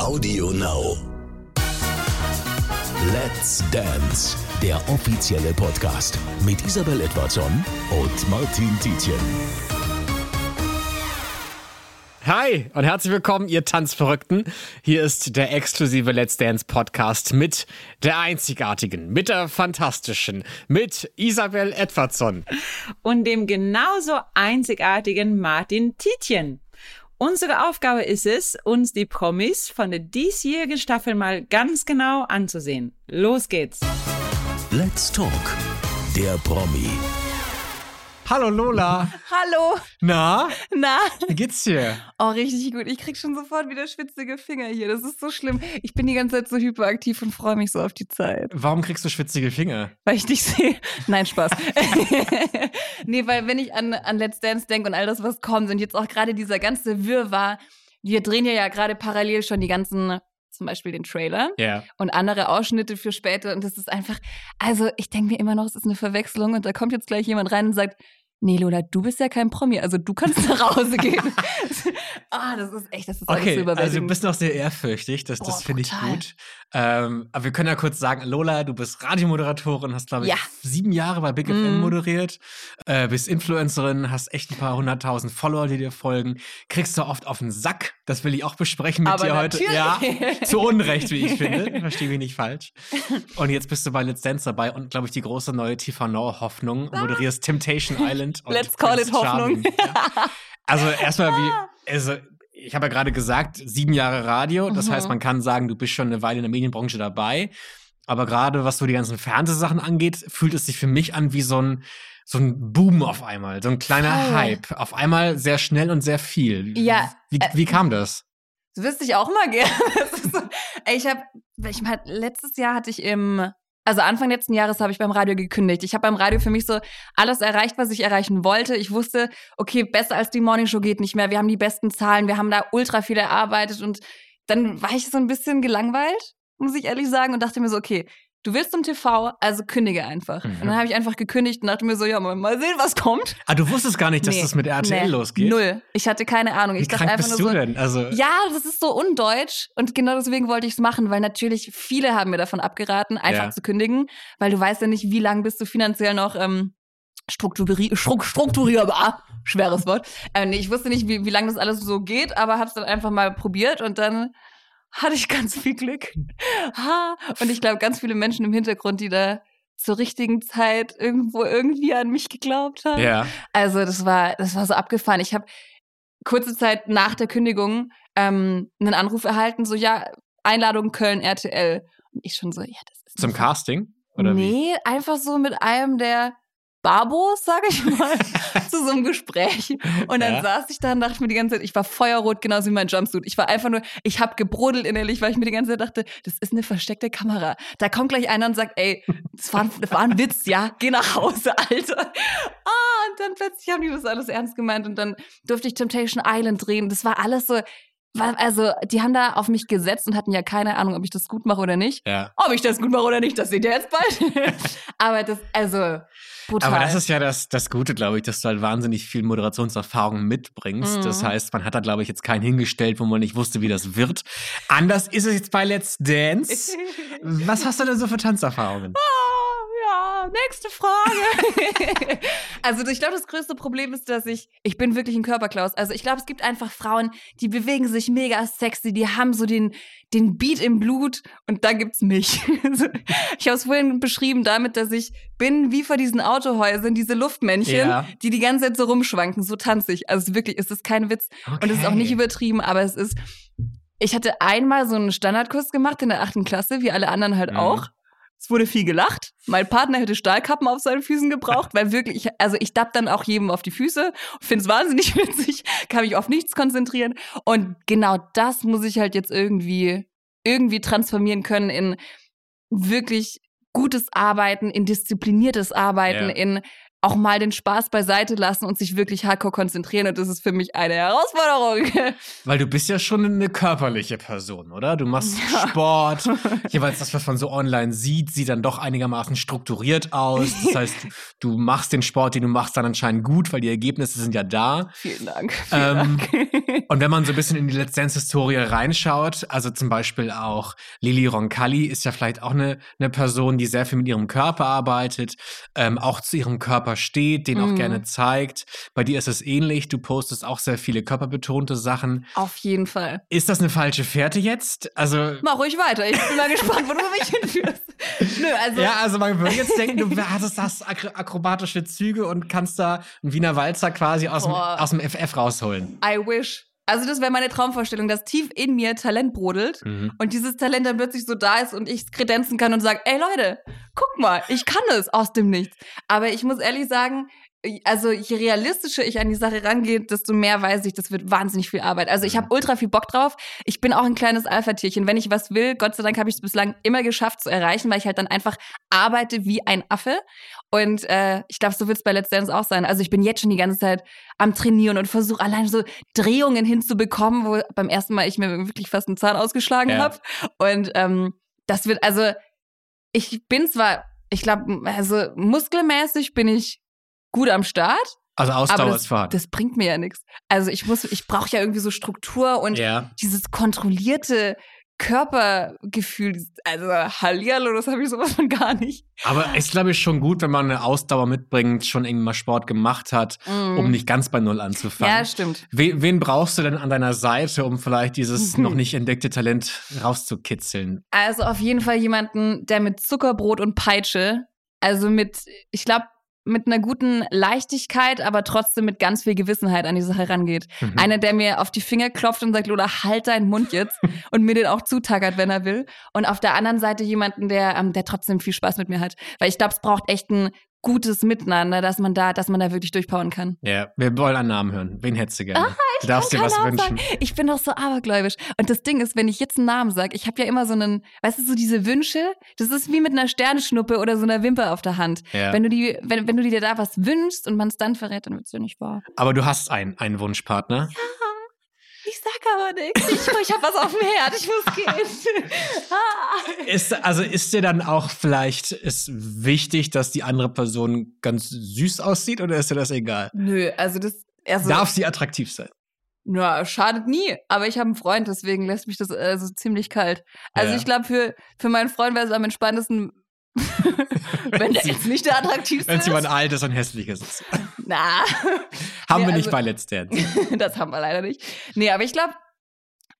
Audio Now. Let's Dance, der offizielle Podcast mit Isabel Edwardson und Martin Tietjen. Hi und herzlich willkommen, ihr Tanzverrückten. Hier ist der exklusive Let's Dance Podcast mit der einzigartigen, mit der fantastischen, mit Isabel Edwardson. und dem genauso einzigartigen Martin Tietjen. Unsere Aufgabe ist es, uns die Promis von der diesjährigen Staffel mal ganz genau anzusehen. Los geht's. Let's Talk, der Promi. Hallo Lola. Hallo, Na, na? wie geht's dir? Oh, richtig gut. Ich krieg schon sofort wieder schwitzige Finger hier. Das ist so schlimm. Ich bin die ganze Zeit so hyperaktiv und freue mich so auf die Zeit. Warum kriegst du schwitzige Finger? Weil ich dich sehe. Nein, Spaß. nee, weil wenn ich an, an Let's Dance denke und all das, was kommt und jetzt auch gerade dieser ganze Wirrwarr, wir drehen ja, ja gerade parallel schon die ganzen, zum Beispiel den Trailer Ja. und andere Ausschnitte für später und das ist einfach, also ich denke mir immer noch, es ist eine Verwechslung und da kommt jetzt gleich jemand rein und sagt, nee, Lola, du bist ja kein Promi, also du kannst nach Hause gehen. ah, das ist echt, das ist alles so Okay, also du überwältigend. bist noch sehr ehrfürchtig, das, das finde ich gut. Ähm, aber wir können ja kurz sagen, Lola, du bist Radiomoderatorin, hast glaube ich Ja. sieben Jahre bei Big Mhm. FM moderiert, äh, bist Influencerin, hast echt ein paar hunderttausend Follower, die dir folgen, kriegst du oft auf den Sack, das will ich auch besprechen mit Aber dir heute. Ja, natürlich. zu Unrecht, wie ich finde, verstehe mich nicht falsch. Und jetzt bist du bei Let's Dance dabei und glaube ich die große neue TV Now Hoffnung, moderierst Temptation Island und Ah. Let's call Prince it Hoffnung. Ja. Also erstmal wie, also ich habe ja gerade gesagt, sieben Jahre Radio. Das Mhm. heißt, man kann sagen, du bist schon eine Weile in der Medienbranche dabei. Aber gerade was so die ganzen Fernsehsachen angeht, fühlt es sich für mich an wie so ein, so ein Boom auf einmal, so ein kleiner Voll. Hype. Auf einmal sehr schnell und sehr viel. Ja, Wie, äh, wie kam das? Das wüsste ich auch mal gerne. So, ich habe, ich mein, letztes Jahr hatte ich im, also Anfang letzten Jahres habe ich beim Radio gekündigt. Ich habe beim Radio für mich so alles erreicht, was ich erreichen wollte. Ich wusste, okay, besser als die Morningshow geht nicht mehr. Wir haben die besten Zahlen, wir haben da ultra viel erarbeitet und dann war ich so ein bisschen gelangweilt, muss ich ehrlich sagen, und dachte mir so, okay, du willst zum TV, also kündige einfach. Mhm. Und dann habe ich einfach gekündigt und dachte mir so, ja, mal, sehen, was kommt. Ah, du wusstest gar nicht, dass Nee, das mit RTL nee, losgeht? Null. Ich hatte keine Ahnung. Wie Ich dachte krank einfach bist nur du so, denn? Also, ja, das ist so undeutsch und genau deswegen wollte ich es machen, weil natürlich viele haben mir davon abgeraten, einfach Ja. zu kündigen, weil du weißt ja nicht, wie lange bist du finanziell noch ähm, strukturi stru strukturierbar. Schweres Wort. Äh, nee, ich wusste nicht, wie, wie lange das alles so geht, aber hab's dann einfach mal probiert und dann hatte ich ganz viel Glück. Ha. Und ich glaube, ganz viele Menschen im Hintergrund, die da zur richtigen Zeit irgendwo irgendwie an mich geglaubt haben. ja. Also das war, das war so abgefahren. Ich habe kurze Zeit nach der Kündigung ähm, einen Anruf erhalten, so ja, Einladung Köln RTL. Und ich schon so, ja, das ist Zum Casting? Oder wie? nee, einfach so mit einem der Barbos, sag ich mal, zu so einem Gespräch. Und dann Ja. saß ich da und dachte mir die ganze Zeit, ich war feuerrot, genauso wie mein Jumpsuit. Ich war einfach nur, ich habe gebrodelt innerlich, weil ich mir die ganze Zeit dachte, das ist eine versteckte Kamera. Da kommt gleich einer und sagt, ey, das war, ein- das war ein Witz, ja, geh nach Hause, Alter. Ah, und dann plötzlich haben die das alles ernst gemeint und dann durfte ich Temptation Island drehen. Das war alles so, also die haben da auf mich gesetzt und hatten ja keine Ahnung, ob ich das gut mache oder nicht. Ja. Ob ich das gut mache oder nicht, das seht ihr jetzt bald. Aber das, also, brutal. Aber das ist ja das, das Gute, glaube ich, dass du halt wahnsinnig viel Moderationserfahrung mitbringst. Mhm. Das heißt, man hat da, glaube ich, jetzt keinen hingestellt, wo man nicht wusste, wie das wird. Anders ist es jetzt bei Let's Dance. Was hast du denn so für Tanzerfahrungen? Ah, ja, nächste Frage. also ich glaube, das größte Problem ist, dass ich, ich bin wirklich ein Körperklaus. Also ich glaube, es gibt einfach Frauen, die bewegen sich mega sexy, die haben so den, den Beat im Blut und da gibt's mich. Also, ich habe es vorhin beschrieben damit, dass ich bin wie vor diesen Autohäusern, diese Luftmännchen, Ja. die die ganze Zeit so rumschwanken. So tanze ich. Also wirklich, es ist kein Witz. Und es ist auch nicht übertrieben, aber es ist. Ich hatte einmal so einen Standardkurs gemacht in der achten Klasse, wie alle anderen halt Mhm. auch. Es wurde viel gelacht. Mein Partner hätte Stahlkappen auf seinen Füßen gebraucht, weil wirklich, ich, also ich dapp dann auch jedem auf die Füße, finde es wahnsinnig witzig, kann mich auf nichts konzentrieren. Und genau das muss ich halt jetzt irgendwie, irgendwie transformieren können in wirklich gutes Arbeiten, in diszipliniertes Arbeiten, Ja. in auch mal den Spaß beiseite lassen und sich wirklich hardcore konzentrieren. Und das ist für mich eine Herausforderung. Weil du bist ja schon eine körperliche Person, oder? Du machst ja. Sport. Jeweils das, was man so online sieht, sieht dann doch einigermaßen strukturiert aus. Das heißt, du machst den Sport, den du machst, dann anscheinend gut, weil die Ergebnisse sind ja da. Vielen Dank. Vielen ähm, Dank. und wenn man so ein bisschen in die Let's Dance-Historie reinschaut, also zum Beispiel auch Lili Roncalli ist ja vielleicht auch eine, eine Person, die sehr viel mit ihrem Körper arbeitet, ähm, auch zu ihrem Körper Körper steht, den auch gerne mhm. zeigt. Bei dir ist es ähnlich. Du postest auch sehr viele körperbetonte Sachen. Auf jeden Fall. Ist das eine falsche Fährte jetzt? Also Mach ruhig weiter. Ich bin mal gespannt, wo du mich hinführst. Nö, also ja, also man würde jetzt denken, du hattest das akrobatische Züge und kannst da einen Wiener Walzer quasi aus, dem, aus dem FF rausholen. I wish. Also das wäre meine Traumvorstellung, dass tief in mir Talent brodelt mhm. und dieses Talent dann plötzlich so da ist und ich kredenzen kann und sage, ey Leute, guck mal, ich kann es aus dem Nichts. Aber ich muss ehrlich sagen, also je realistischer ich an die Sache rangehe, desto mehr weiß ich, das wird wahnsinnig viel Arbeit. Also ich habe ultra viel Bock drauf. Ich bin auch ein kleines Alpha-Tierchen. Wenn ich was will, Gott sei Dank habe ich es bislang immer geschafft zu erreichen, weil ich halt dann einfach arbeite wie ein Affe. Und äh, ich glaube, so wird es bei Let's Dance auch sein. Also ich bin jetzt schon die ganze Zeit am Trainieren und versuche allein so Drehungen hinzubekommen, wo beim ersten Mal ich mir wirklich fast einen Zahn ausgeschlagen ja. habe. Und ähm, das wird, also ich bin zwar, ich glaube, also muskelmäßig bin ich gut am Start. Also Ausdauer das. Das bringt mir ja nichts. Also ich muss, ich brauche ja irgendwie so Struktur und ja. dieses kontrollierte Körpergefühl, also Hallihallo, das habe ich sowas von gar nicht. Aber ist, glaube ich, schon gut, wenn man eine Ausdauer mitbringt, schon irgendwie mal Sport gemacht hat, mm. um nicht ganz bei Null anzufangen. Ja, stimmt. Wen, wen brauchst du denn an deiner Seite, um vielleicht dieses mhm. noch nicht entdeckte Talent rauszukitzeln? Also auf jeden Fall jemanden, der mit Zuckerbrot und Peitsche, also mit, ich glaube, mit einer guten Leichtigkeit, aber trotzdem mit ganz viel Gewissenheit an die Sache rangeht. Mhm. Einer, der mir auf die Finger klopft und sagt, Lola, halt deinen Mund jetzt und mir den auch zutackert, wenn er will. Und auf der anderen Seite jemanden, der, ähm, der trotzdem viel Spaß mit mir hat. Weil ich glaube, es braucht echt einen gutes Miteinander, dass man da, dass man da wirklich durchbauen kann. Ja, wir wollen einen Namen hören. Wen hättest du gerne? Ah, du darfst dir was Namen wünschen. Sagen. Ich bin doch so abergläubisch. Und das Ding ist, wenn ich jetzt einen Namen sage, ich habe ja immer so einen, weißt du, so diese Wünsche, das ist wie mit einer Sternschnuppe oder so einer Wimper auf der Hand. Ja. Wenn du die, wenn, wenn du dir da was wünschst und man es dann verrät, dann wird es ja nicht wahr. Aber du hast einen, einen Wunschpartner. Ja. Ich sag aber nichts. Ich, ich habe was auf dem Herd. Ich muss gehen. ist, also ist dir dann auch vielleicht ist wichtig, dass die andere Person ganz süß aussieht oder ist dir das egal? Nö, also das. Also, Darf sie attraktiv sein? Na, schadet nie. Aber ich habe einen Freund, deswegen lässt mich das also ziemlich kalt. Also ja. ich glaube, für, für meinen Freund wäre es am entspanntesten, wenn der jetzt nicht der attraktivste Wenn es jemand altes und hässliches ist. Na. haben nee, wir nicht also, bei Let's Dance. das haben wir leider nicht. Nee, aber ich glaube,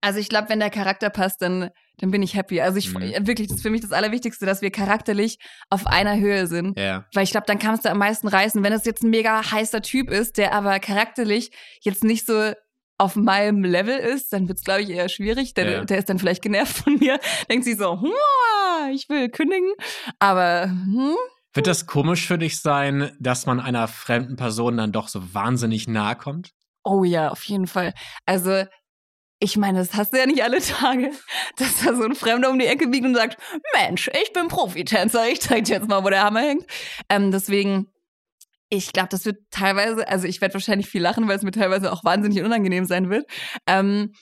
also ich glaube, wenn der Charakter passt, dann, dann bin ich happy. Also ich mhm. wirklich, das ist für mich das Allerwichtigste, dass wir charakterlich auf einer Höhe sind. Ja. Weil ich glaube, dann kannst du am meisten reißen. Wenn es jetzt ein mega heißer Typ ist, der aber charakterlich jetzt nicht so auf meinem Level ist, dann wird es, glaube ich, eher schwierig. Der, ja. der ist dann vielleicht genervt von mir, denkt sich so, ich will kündigen. Aber hm? wird das komisch für dich sein, dass man einer fremden Person dann doch so wahnsinnig nahe kommt? Oh ja, auf jeden Fall. Also ich meine, das hast du ja nicht alle Tage, dass da so ein Fremder um die Ecke biegt und sagt, Mensch, ich bin Profitänzer, ich zeig dir jetzt mal, wo der Hammer hängt. Ähm, deswegen, ich glaube, das wird teilweise, also ich werde wahrscheinlich viel lachen, weil es mir teilweise auch wahnsinnig unangenehm sein wird. Ähm,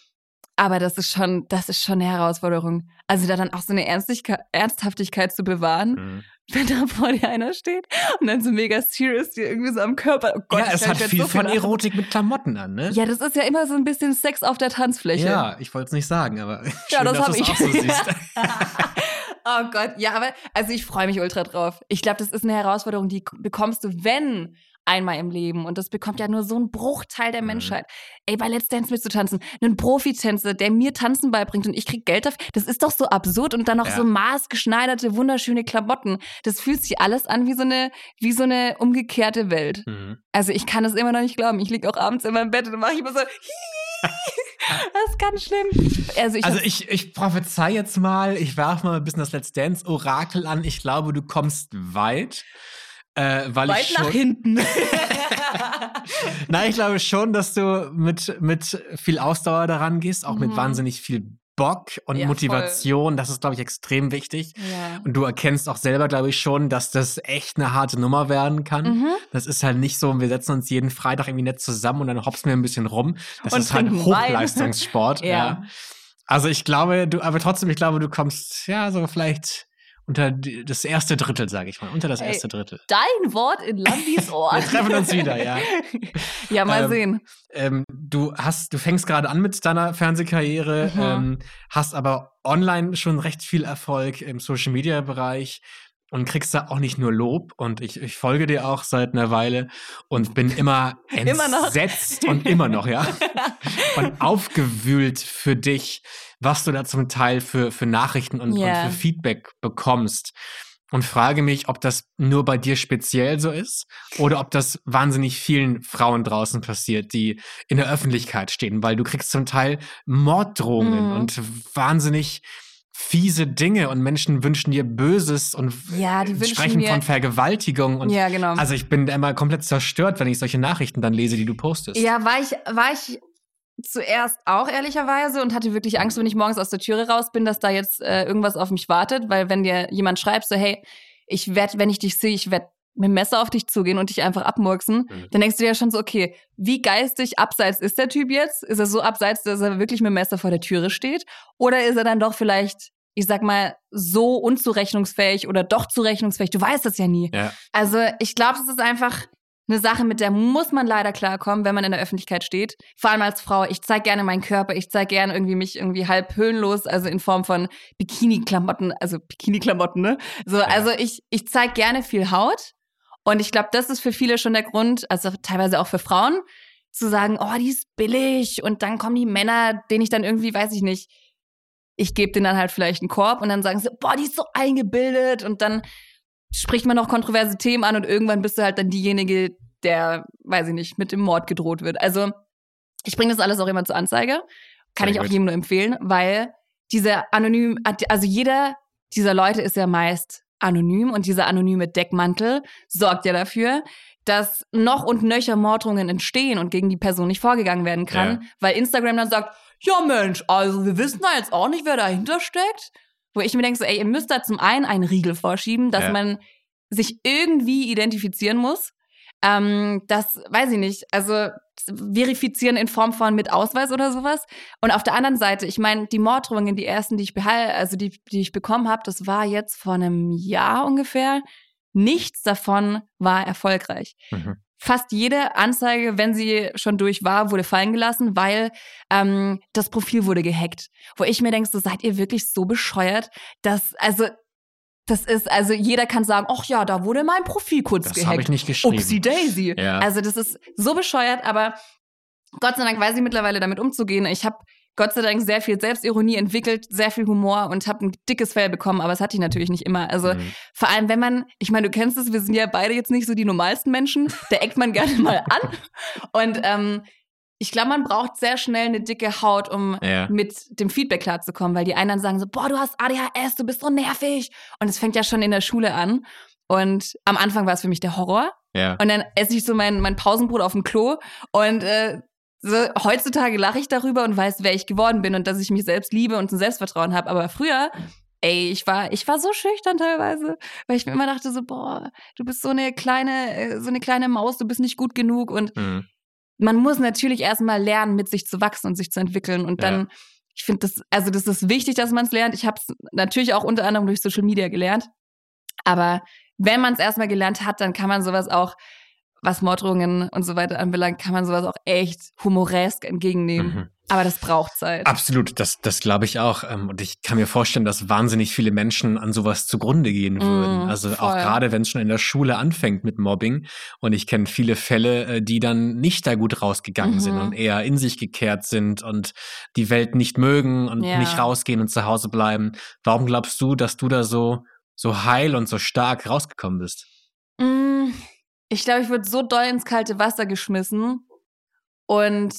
aber das ist schon, das ist schon eine Herausforderung. Also da dann auch so eine Ernsthaftigkeit zu bewahren, mhm. wenn da vor dir einer steht und dann so mega serious dir irgendwie so am Körper. Oh Gott, ja, es hat viel so von Erotik mit Klamotten an, ne? Ja, das ist ja immer so ein bisschen Sex auf der Tanzfläche. Ja, ich wollte es nicht sagen, aber ja, schön, das dass du es auch so siehst. oh Gott, ja, aber also ich freue mich ultra drauf. Ich glaube, das ist eine Herausforderung, die bekommst du, wenn einmal im Leben. Und das bekommt ja nur so ein Bruchteil der mhm. Menschheit. Ey, bei Let's Dance mitzutanzen, einen Profitänzer, der mir Tanzen beibringt und ich krieg Geld dafür, das ist doch so absurd. Und dann noch ja. so maßgeschneiderte, wunderschöne Klamotten. Das fühlt sich alles an wie so eine, wie so eine umgekehrte Welt. Mhm. Also ich kann es immer noch nicht glauben. Ich liege auch abends in meinem Bett und mache ich immer so, Das ist ganz schlimm. Also ich, also ich, ich prophezei jetzt mal, ich werfe mal ein bisschen das Let's Dance Orakel an. Ich glaube, du kommst weit. Äh, weil Weit ich nach hinten. Nein, ich glaube schon, dass du mit, mit viel Ausdauer daran gehst, auch mhm. mit wahnsinnig viel Bock und Ja, Motivation. Das ist, glaube ich, extrem wichtig. Ja. Und du erkennst auch selber, glaube ich, schon, dass das echt eine harte Nummer werden kann. Mhm. Das ist halt nicht so, wir setzen uns jeden Freitag irgendwie nett zusammen und dann hopsen wir ein bisschen rum. Das Und ist halt. Hochleistungssport. Ja. ja. Also ich glaube, du, aber trotzdem, ich glaube, du kommst, ja, so vielleicht unter das erste Drittel, sage ich mal. Unter das Ey. erste Drittel. Dein Wort in Landis Ohr. Wir treffen uns wieder, ja. Ja, mal Ähm, sehen. Ähm, du hast, du fängst gerade an mit deiner Fernsehkarriere, Mhm. ähm, hast aber online schon recht viel Erfolg im Social Media Bereich und kriegst da auch nicht nur Lob. Und ich, ich folge dir auch seit einer Weile und bin immer Immer entsetzt und immer noch, ja. und aufgewühlt für dich, was du da zum Teil für, für Nachrichten und, Ja. und für Feedback bekommst. Und frage mich, ob das nur bei dir speziell so ist oder ob das wahnsinnig vielen Frauen draußen passiert, die in der Öffentlichkeit stehen, weil du kriegst zum Teil Morddrohungen Mhm. und wahnsinnig fiese Dinge und Menschen wünschen dir Böses und Ja, wünschen sprechen von Vergewaltigung und ja, genau. also ich bin immer komplett zerstört, wenn ich solche Nachrichten dann lese, die du postest. Ja, war ich, war ich zuerst auch ehrlicherweise und hatte wirklich Angst, wenn ich morgens aus der Türe raus bin, dass da jetzt äh, irgendwas auf mich wartet, weil wenn dir jemand schreibt, so hey, ich werde, wenn ich dich sehe, ich werde mit dem Messer auf dich zugehen und dich einfach abmurksen, Mhm. dann denkst du dir ja schon so, okay, wie geistig abseits ist der Typ jetzt? Ist er so abseits, dass er wirklich mit dem Messer vor der Türe steht? Oder ist er dann doch vielleicht, ich sag mal, so unzurechnungsfähig oder doch zurechnungsfähig? Du weißt das ja nie. Ja. Also ich glaube, es ist einfach eine Sache, mit der muss man leider klarkommen, wenn man in der Öffentlichkeit steht. Vor allem als Frau. Ich zeige gerne meinen Körper. Ich zeige gerne irgendwie mich irgendwie halb höhenlos, also in Form von Bikini-Klamotten, also Bikini-Klamotten, ne? So, also ich, ich zeige gerne viel Haut. Und ich glaube, das ist für viele schon der Grund, also teilweise auch für Frauen, zu sagen, oh, die ist billig. Und dann kommen die Männer, denen ich dann irgendwie, weiß ich nicht, ich gebe denen dann halt vielleicht einen Korb und dann sagen sie, boah, die ist so eingebildet. Und dann spricht man noch kontroverse Themen an und irgendwann bist du halt dann diejenige, der, weiß ich nicht, mit dem Mord gedroht wird. Also ich bringe das alles auch immer zur Anzeige. Kann Sehr ich auch gut. jedem nur empfehlen, weil diese anonym, also jeder dieser Leute ist ja meist anonym und dieser anonyme Deckmantel sorgt ja dafür, dass noch und nöcher Morddrohungen entstehen und gegen die Person nicht vorgegangen werden kann, Ja. weil Instagram dann sagt, ja Mensch, also wir wissen da jetzt auch nicht, wer dahinter steckt. Wo ich mir denke, so, ey, ihr müsst da zum einen einen Riegel vorschieben, dass Ja. man sich irgendwie identifizieren muss. Ähm, das weiß ich nicht. Also verifizieren in Form von mit Ausweis oder sowas. Und auf der anderen Seite, ich meine, die Morddrohungen, die ersten, die ich behal also die, die ich bekommen habe, das war jetzt vor einem Jahr ungefähr. Nichts davon war erfolgreich. Mhm. Fast jede Anzeige, wenn sie schon durch war, wurde fallen gelassen, weil ähm, das Profil wurde gehackt. Wo ich mir denke, so seid ihr wirklich so bescheuert, dass also das ist also jeder kann sagen, ach ja, da wurde mein Profil kurz Das gehackt. habe ich nicht geschrieben. Upsi Daisy. Ja. Also das ist so bescheuert, aber Gott sei Dank weiß ich mittlerweile damit umzugehen. Ich habe Gott sei Dank sehr viel Selbstironie entwickelt, sehr viel Humor und habe ein dickes Fell bekommen, aber es hatte ich natürlich nicht immer. Also Mhm. vor allem, wenn man, ich meine, du kennst es, wir sind ja beide jetzt nicht so die normalsten Menschen, da eckt man gerne mal an. Und ähm, ich glaube, man braucht sehr schnell eine dicke Haut, um Ja. mit dem Feedback klarzukommen, weil die einen dann sagen so, boah, du hast ADHS, du bist so nervig. Und es fängt ja schon in der Schule an. Und am Anfang war es für mich der Horror. Ja. Und dann esse ich so mein, mein Pausenbrot auf dem Klo. Und äh, so, heutzutage lache ich darüber und weiß, wer ich geworden bin und dass ich mich selbst liebe und ein Selbstvertrauen habe. Aber früher, ey, ich war, ich war so schüchtern teilweise, weil ich mir immer dachte so, boah, du bist so eine kleine, äh, so eine kleine Maus, du bist nicht gut genug. Und Mhm. Man muss natürlich erstmal lernen, mit sich zu wachsen und sich zu entwickeln. Und dann, Ja. ich finde das, also das ist wichtig, dass man es lernt. Ich habe es natürlich auch unter anderem durch Social Media gelernt. Aber wenn man es erstmal gelernt hat, dann kann man sowas auch, was Morddrohungen und so weiter anbelangt, kann man sowas auch echt humoresk entgegennehmen. Mhm. Aber das braucht Zeit. Absolut, das, das glaube ich auch. Ähm, Und ich kann mir vorstellen, dass wahnsinnig viele Menschen an sowas zugrunde gehen würden. Mm, also auch voll. gerade, wenn es schon in der Schule anfängt mit Mobbing. Und ich kenne viele Fälle, äh, die dann nicht da gut rausgegangen sind Mhm. und eher in sich gekehrt sind und die Welt nicht mögen und Ja. nicht rausgehen und zu Hause bleiben. Warum glaubst du, dass du da so, so heil und so stark rausgekommen bist? Mm, Ich glaube, ich wurde so doll ins kalte Wasser geschmissen und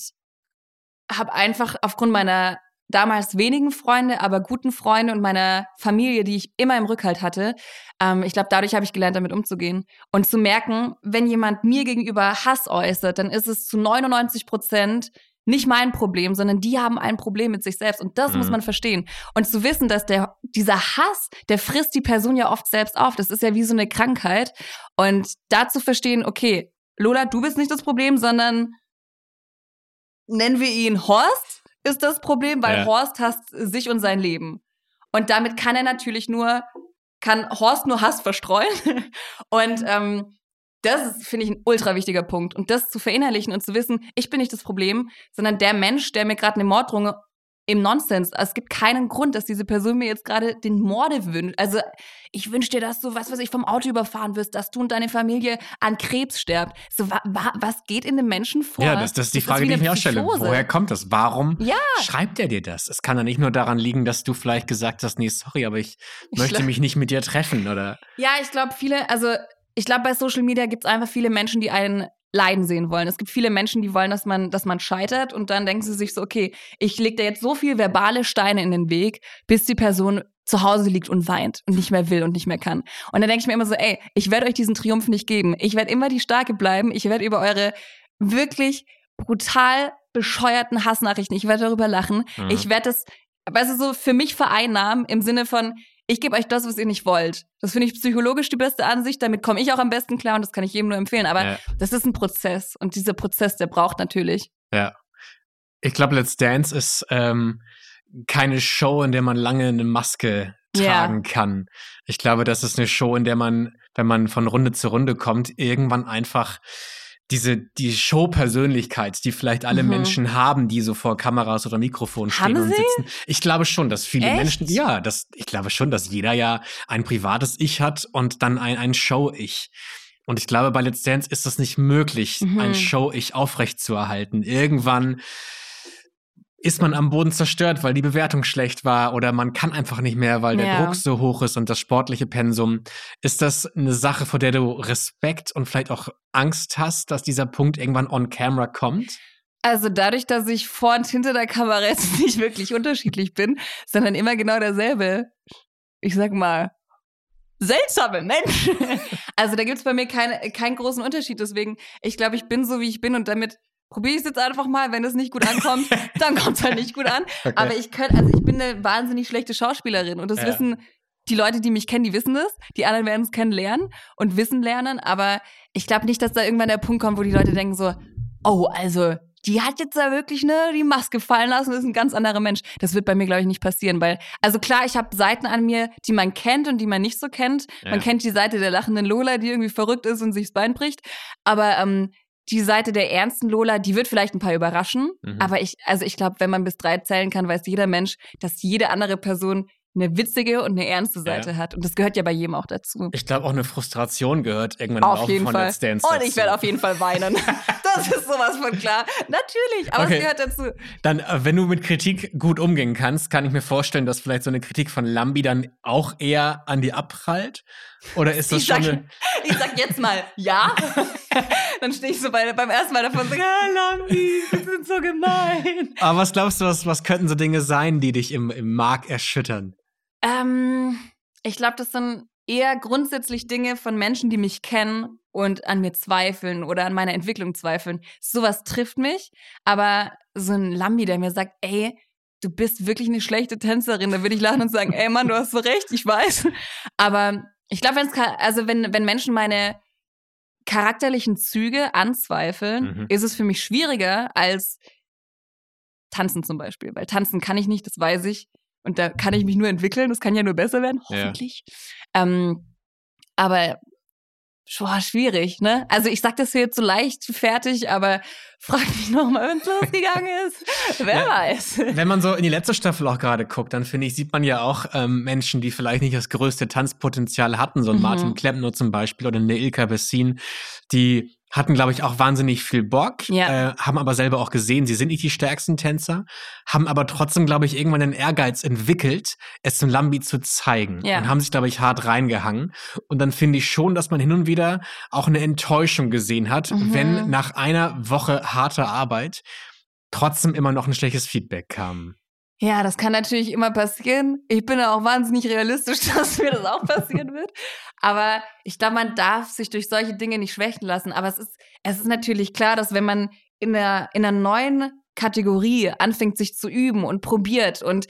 habe einfach aufgrund meiner damals wenigen Freunde, aber guten Freunde und meiner Familie, die ich immer im Rückhalt hatte, ähm, ich glaube, dadurch habe ich gelernt, damit umzugehen. Und zu merken, wenn jemand mir gegenüber Hass äußert, dann ist es zu 99 Prozent nicht mein Problem, sondern die haben ein Problem mit sich selbst. Und das Mhm. muss man verstehen. Und zu wissen, dass der, dieser Hass, der frisst die Person ja oft selbst auf. Das ist ja wie so eine Krankheit. Und da zu verstehen, okay, Lola, du bist nicht das Problem, sondern nennen wir ihn Horst, ist das Problem, weil Ja. Horst hasst sich und sein Leben. Und damit kann er natürlich nur, kann Horst nur Hass verstreuen. Und ähm, das ist, finde ich, ein ultra wichtiger Punkt. Und das zu verinnerlichen und zu wissen, ich bin nicht das Problem, sondern der Mensch, der mir gerade eine Morddrohung im Nonsens. Es gibt keinen Grund, dass diese Person mir jetzt gerade den Morde wünscht. Also ich wünsche dir, dass du, was weiß ich, vom Auto überfahren wirst, dass du und deine Familie an Krebs sterbt. So, wa, wa, was geht in dem Menschen vor? Ja, das, das ist die Frage, wie die ich mir auch stelle. Woher kommt das? Warum Ja. schreibt er dir das? Es kann ja nicht nur daran liegen, dass du vielleicht gesagt hast, nee, sorry, aber ich, Ich möchte mich nicht mit dir treffen, oder? Ja, ich glaube, viele, also ich glaube, bei Social Media gibt es einfach viele Menschen, die einen leiden sehen wollen. Es gibt viele Menschen, die wollen, dass man, dass man scheitert und dann denken sie sich so, okay, ich leg da jetzt so viel verbale Steine in den Weg, bis die Person zu Hause liegt und weint und nicht mehr will und nicht mehr kann. Und dann denke ich mir immer so, ey, ich werde euch diesen Triumph nicht geben. Ich werde immer die Starke bleiben. Ich werde über eure wirklich brutal bescheuerten Hassnachrichten, ich werde darüber lachen. Mhm. Ich werde das, weißt du, so für mich vereinnahmen im Sinne von, ich gebe euch das, was ihr nicht wollt. Das finde ich psychologisch die beste Ansicht. Damit komme ich auch am besten klar und das kann ich jedem nur empfehlen. Aber Ja. das ist ein Prozess und dieser Prozess, der braucht natürlich. Ja. Ich glaube, Let's Dance ist ähm, keine Show, in der man lange eine Maske Ja. tragen kann. Ich glaube, das ist eine Show, in der man, wenn man von Runde zu Runde kommt, irgendwann einfach diese, die Show-Persönlichkeit, die vielleicht alle Mhm. Menschen haben, die so vor Kameras oder Mikrofon stehen Haben und sie? sitzen. Ich glaube schon, dass viele Echt? Menschen, ja, das, ich glaube schon, dass jeder ja ein privates Ich hat und dann ein, ein Show-Ich. Und ich glaube, bei Let's Dance ist das nicht möglich, Mhm. ein Show-Ich aufrechtzuerhalten. Irgendwann ist man am Boden zerstört, weil die Bewertung schlecht war oder man kann einfach nicht mehr, weil der Ja. Druck so hoch ist und das sportliche Pensum. Ist das eine Sache, vor der du Respekt und vielleicht auch Angst hast, dass dieser Punkt irgendwann on camera kommt? Also dadurch, dass ich vor und hinter der Kamera jetzt nicht wirklich unterschiedlich bin, sondern immer genau derselbe, ich sag mal, seltsame Mensch. Also da gibt's bei mir keine, keinen großen Unterschied. Deswegen, ich glaube, ich bin so, wie ich bin und damit probiere ich es jetzt einfach mal. Wenn es nicht gut ankommt, dann kommt's halt nicht gut an. Okay. Aber ich könnte, also ich bin eine wahnsinnig schlechte Schauspielerin und das Ja. wissen die Leute, die mich kennen, die wissen das. Die anderen werden es kennenlernen und wissen lernen. Aber ich glaube nicht, dass da irgendwann der Punkt kommt, wo die Leute denken so, oh, also die hat jetzt da wirklich ne die Maske fallen lassen, ist ein ganz anderer Mensch. Das wird bei mir glaube ich nicht passieren, weil also klar, ich habe Seiten an mir, die man kennt und die man nicht so kennt. Ja. Man kennt die Seite der lachenden Lola, die irgendwie verrückt ist und sich das Bein bricht, aber ähm, die Seite der ernsten Lola, die wird vielleicht ein paar überraschen, Mhm. aber ich also ich glaube, wenn man bis drei zählen kann, weiß jeder Mensch, dass jede andere Person eine witzige und eine ernste Seite hat und das gehört ja bei jedem auch dazu. Ich glaube, auch eine Frustration gehört irgendwann Auf jeden von Fall. Let's Dance. Und dazu. ich werde auf jeden Fall weinen. Das ist sowas von klar. Natürlich, aber Okay. es gehört dazu. Dann, äh, wenn du mit Kritik gut umgehen kannst, kann ich mir vorstellen, dass vielleicht so eine Kritik von Lambi dann auch eher an dir abprallt? Oder ist das Ich schon sag, eine, ich sag jetzt mal ja. Dann stehe ich so bei, beim ersten Mal davon und sage, ah, Lambi, das sind so gemein. Aber was glaubst du, was, was könnten so Dinge sein, die dich im, im Mark erschüttern? Ähm, ich glaube, das sind eher grundsätzlich Dinge von Menschen, die mich kennen und an mir zweifeln oder an meiner Entwicklung zweifeln. Sowas trifft mich, aber so ein Lambi, der mir sagt, ey, du bist wirklich eine schlechte Tänzerin, da würde ich lachen und sagen, ey Mann, du hast so recht, ich weiß. Aber ich glaube, wenn es also wenn wenn Menschen meine charakterlichen Züge anzweifeln, Mhm. ist es für mich schwieriger als Tanzen zum Beispiel, weil tanzen kann ich nicht, das weiß ich. Und da kann ich mich nur entwickeln, das kann ja nur besser werden, Ja. hoffentlich. Ähm, aber boah, schwierig, ne? Also ich sag das hier jetzt so leicht fertig, aber frag mich noch mal, wenn es losgegangen ist. Wer Ja. weiß. Wenn man so in die letzte Staffel auch gerade guckt, dann finde ich, sieht man ja auch ähm, Menschen, die vielleicht nicht das größte Tanzpotenzial hatten, so ein Mhm. Martin Klempner zum Beispiel oder eine Ilka Bessin, die hatten, glaube ich, auch wahnsinnig viel Bock, Ja. äh, haben aber selber auch gesehen, sie sind nicht die stärksten Tänzer, haben aber trotzdem, glaube ich, irgendwann den Ehrgeiz entwickelt, es zum Lambi zu zeigen Ja. und haben sich, glaube ich, hart reingehangen. Und dann finde ich schon, dass man hin und wieder auch eine Enttäuschung gesehen hat, Mhm. wenn nach einer Woche harter Arbeit trotzdem immer noch ein schlechtes Feedback kam. Ja, das kann natürlich immer passieren. Ich bin ja auch wahnsinnig realistisch, dass mir das auch passieren wird. Aber ich glaube, man darf sich durch solche Dinge nicht schwächen lassen. Aber es ist, es ist natürlich klar, dass wenn man in einer, in einer neuen Kategorie anfängt, sich zu üben und probiert und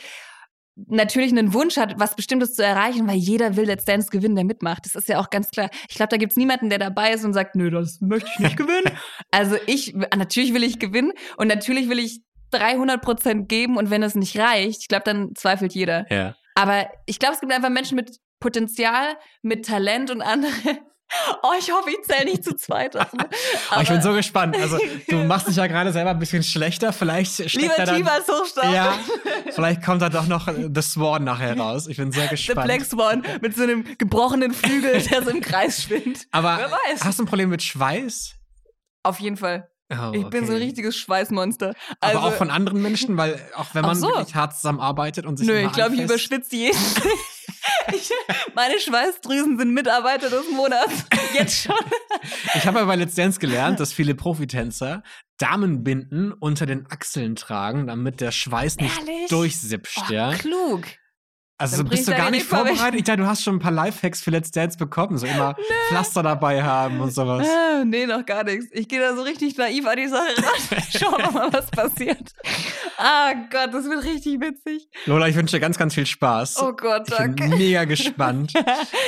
natürlich einen Wunsch hat, was Bestimmtes zu erreichen, weil jeder will Let's Dance gewinnen, der mitmacht. Das ist ja auch ganz klar. Ich glaube, da gibt's niemanden, der dabei ist und sagt, nö, das möchte ich nicht gewinnen. Also ich, natürlich will ich gewinnen und natürlich will ich 300 Prozent geben und wenn es nicht reicht, ich glaube, dann zweifelt jeder. Ja. Aber ich glaube, es gibt einfach Menschen mit Potenzial, mit Talent und andere. Oh, ich hoffe, ich zähle nicht zu zweit. Also, Aber ich bin so gespannt. Also, du machst dich ja gerade selber ein bisschen schlechter. Vielleicht Lieber da dann, Hochstapel. Ja, vielleicht kommt da doch noch The Swan nachher raus. Ich bin sehr The gespannt. Black Swan mit so einem gebrochenen Flügel, der so im Kreis schwingt. Aber Wer weiß. hast du ein Problem mit Schweiß? Auf jeden Fall. Oh, Ich bin so ein okay. richtiges Schweißmonster. Also, Aber auch von anderen Menschen, weil auch wenn man so. wirklich hart zusammenarbeitet und sich Nö, ich glaube, ich überschwitze jeden. ich, meine Schweißdrüsen sind Mitarbeiter des Monats. Jetzt schon. Ich habe ja bei Let's Dance gelernt, dass viele Profitänzer Damenbinden unter den Achseln tragen, damit der Schweiß nicht Ehrlich? durchsipscht, Oh, ja. klug. Also Dann bist du gar nicht vorbereitet? Ich dachte, du hast schon ein paar Lifehacks für Let's Dance bekommen, so immer Pflaster dabei haben und sowas. Ah, nee, noch gar nichts. Ich gehe da so richtig naiv an die Sache ran. Schauen wir mal, was passiert. Ah Gott, das wird richtig witzig. Lola, ich wünsche dir ganz, ganz viel Spaß. Oh Gott, Ich bin danke. mega gespannt.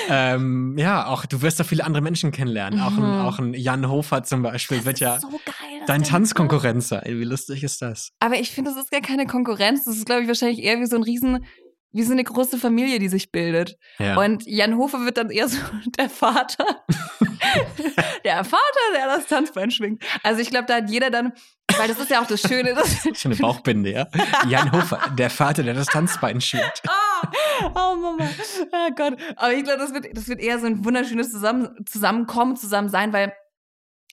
ähm, ja, auch du wirst da viele andere Menschen kennenlernen. Auch, ein, auch ein Jan Hofer zum Beispiel wird ja Mhm. so geil. dein der Tanzkonkurrent sein. Wie lustig ist das? Aber ich finde, das ist gar keine Konkurrenz. Das ist, glaube ich, wahrscheinlich eher wie so ein Riesen, wie so eine große Familie, die sich bildet. Ja. Und Jan Hofer wird dann eher so der Vater. der Vater, der das Tanzbein schwingt. Also ich glaube, da hat jeder dann, weil das ist ja auch das Schöne, dass, Schon eine Bauchbinde, ja. Jan Hofer, der Vater, der das Tanzbein schwingt. Ah, oh Mama, oh Gott. Aber ich glaube, das wird, das wird eher so ein wunderschönes Zusammen Zusammenkommen, zusammen sein, weil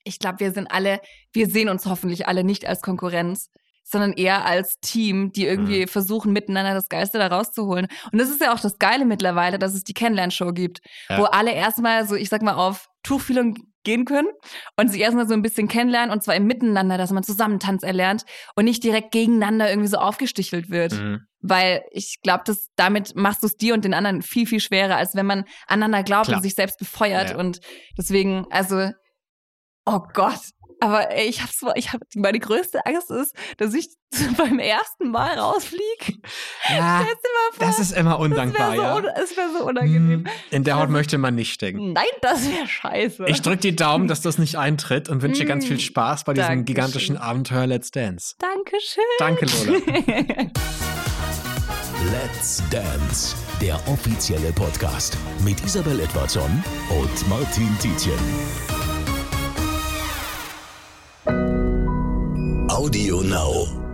ich glaube, wir sind alle, wir sehen uns hoffentlich alle nicht als Konkurrenz, sondern eher als Team, die irgendwie versuchen, miteinander das Geiste da rauszuholen. Und das ist ja auch das Geile mittlerweile, dass es die Kennenlernshow gibt, Ja. wo alle erstmal so, ich sag mal, auf Tuchfühlung gehen können und sich erstmal so ein bisschen kennenlernen und zwar im Miteinander, dass man zusammen Tanz erlernt und nicht direkt gegeneinander irgendwie so aufgestichelt wird. Mhm. Weil ich glaube, dass damit machst du es dir und den anderen viel, viel schwerer, als wenn man aneinander glaubt Klar. und sich selbst befeuert. Ja. Und deswegen, also, oh Gott. Aber ey, ich hab's, ich hab, meine größte Angst ist, dass ich beim ersten Mal rausfliege. Ja, vor. das ist immer das undankbar, wäre so, ja. un- es wär so unangenehm. Hm, In der Haut möchte man nicht stecken. Nein, das wäre scheiße. Ich drücke die Daumen, dass das nicht eintritt und wünsche dir ganz Mm, viel Spaß bei diesem Dankeschön. gigantischen Abenteuer Let's Dance. Dankeschön. Danke, Lola. Let's Dance, der offizielle Podcast mit Isabel Edwardson und Martin Tietjen. Audio Now.